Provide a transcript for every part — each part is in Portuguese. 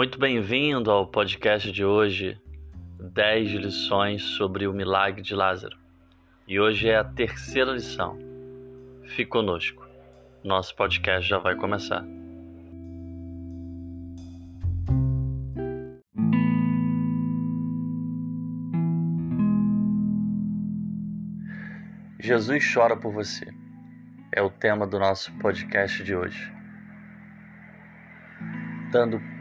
Muito bem-vindo ao podcast de hoje, 10 lições sobre o milagre de Lázaro. E hoje é a terceira lição. Fique conosco. Nosso podcast já vai começar. Jesus chora por você. É o tema do nosso podcast de hoje. Dando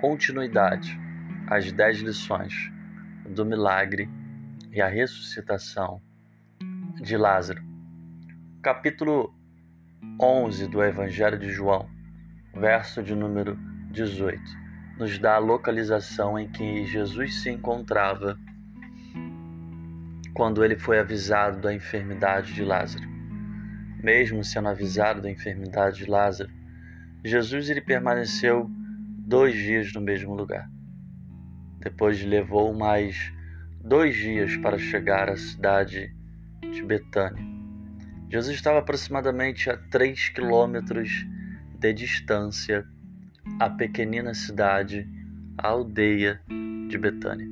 continuidade às dez lições do milagre e a ressuscitação de Lázaro. Capítulo 11 do Evangelho de João, verso de número 18, nos dá a localização em que Jesus se encontrava quando ele foi avisado da enfermidade de Lázaro. Mesmo sendo avisado da enfermidade de Lázaro, Jesus ele permaneceu dois dias no mesmo lugar. Depois levou mais dois dias para chegar à cidade de Betânia. Jesus estava aproximadamente a três quilômetros de distância à pequenina cidade, a aldeia de Betânia.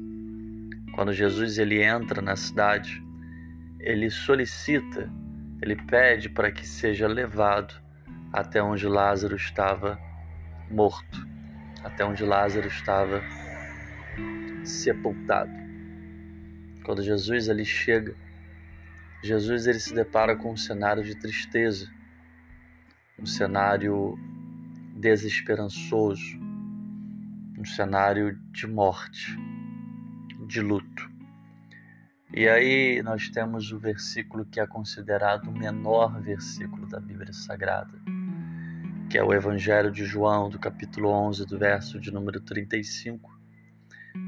Quando Jesus ele entra na cidade, ele solicita, ele pede para que seja levado até onde Lázaro estava morto, até onde Lázaro estava sepultado. Quando Jesus ali chega, Jesus ele se depara com um cenário de tristeza, um cenário desesperançoso, um cenário de morte de luto. E aí nós temos o versículo que é considerado o menor versículo da Bíblia Sagrada, que é o Evangelho de João, do capítulo 11, do verso de número 35,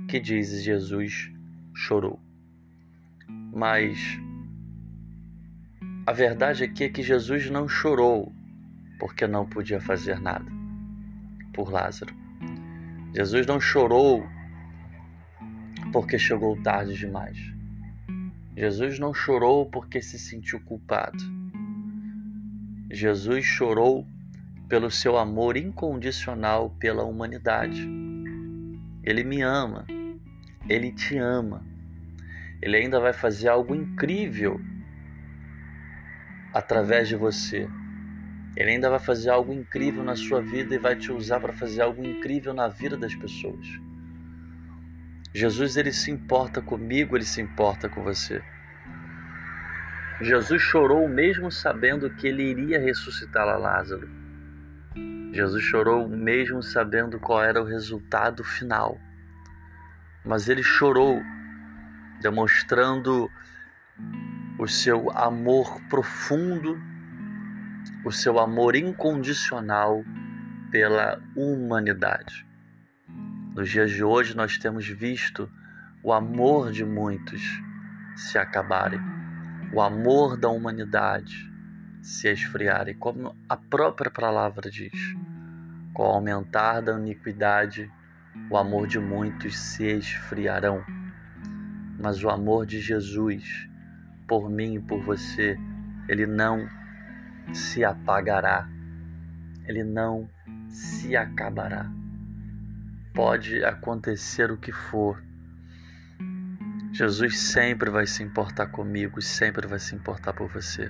que diz: Jesus chorou. Mas a verdade aqui é que Jesus não chorou porque não podia fazer nada por Lázaro. Jesus não chorou porque chegou tarde demais. Jesus não chorou porque se sentiu culpado. Jesus chorou pelo seu amor incondicional pela humanidade. Ele me ama, ele te ama. Ele ainda vai fazer algo incrível através de você. Ele ainda vai fazer algo incrível na sua vida e vai te usar para fazer algo incrível na vida das pessoas. Jesus ele se importa comigo, ele se importa com você. Jesus chorou mesmo sabendo que ele iria ressuscitar Lázaro. Jesus chorou mesmo sabendo qual era o resultado final. Mas ele chorou demonstrando o seu amor profundo, o seu amor incondicional pela humanidade. Nos dias de hoje, nós temos visto o amor de muitos se acabarem, o amor da humanidade se esfriarem, como a própria palavra diz. Com o aumentar da iniquidade, o amor de muitos se esfriarão. Mas o amor de Jesus, por mim e por você, ele não se apagará, ele não se acabará pode acontecer o que for. Jesus sempre vai se importar comigo, sempre vai se importar por você.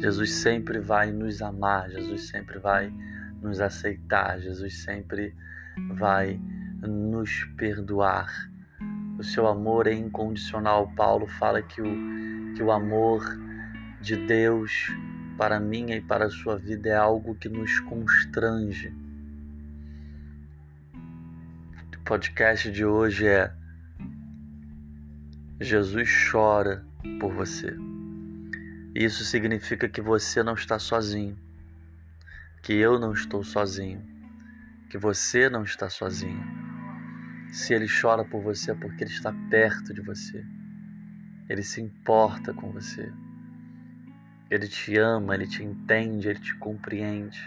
Jesus sempre vai nos amar, Jesus sempre vai nos aceitar, Jesus sempre vai nos perdoar. O seu amor é incondicional. Paulo fala que o, que o amor de Deus para mim e para a sua vida é algo que nos constrange podcast de hoje é Jesus chora por você. Isso significa que você não está sozinho, que eu não estou sozinho, que você não está sozinho. Se ele chora por você é porque ele está perto de você. Ele se importa com você. Ele te ama, ele te entende, ele te compreende.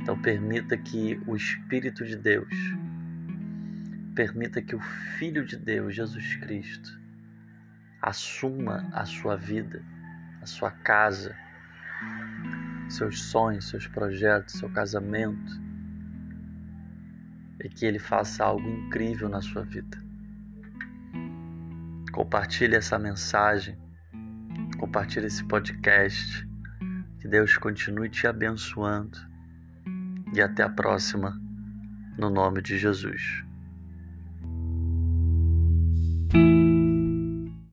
Então permita que o Espírito de Deus permita que o Filho de Deus, Jesus Cristo, assuma a sua vida, sua casa, seus sonhos, seus projetos, seu casamento, e que Ele faça algo incrível na sua vida. Compartilhe essa mensagem, compartilhe esse podcast. Que Deus continue te abençoando. E até a próxima, no nome de Jesus.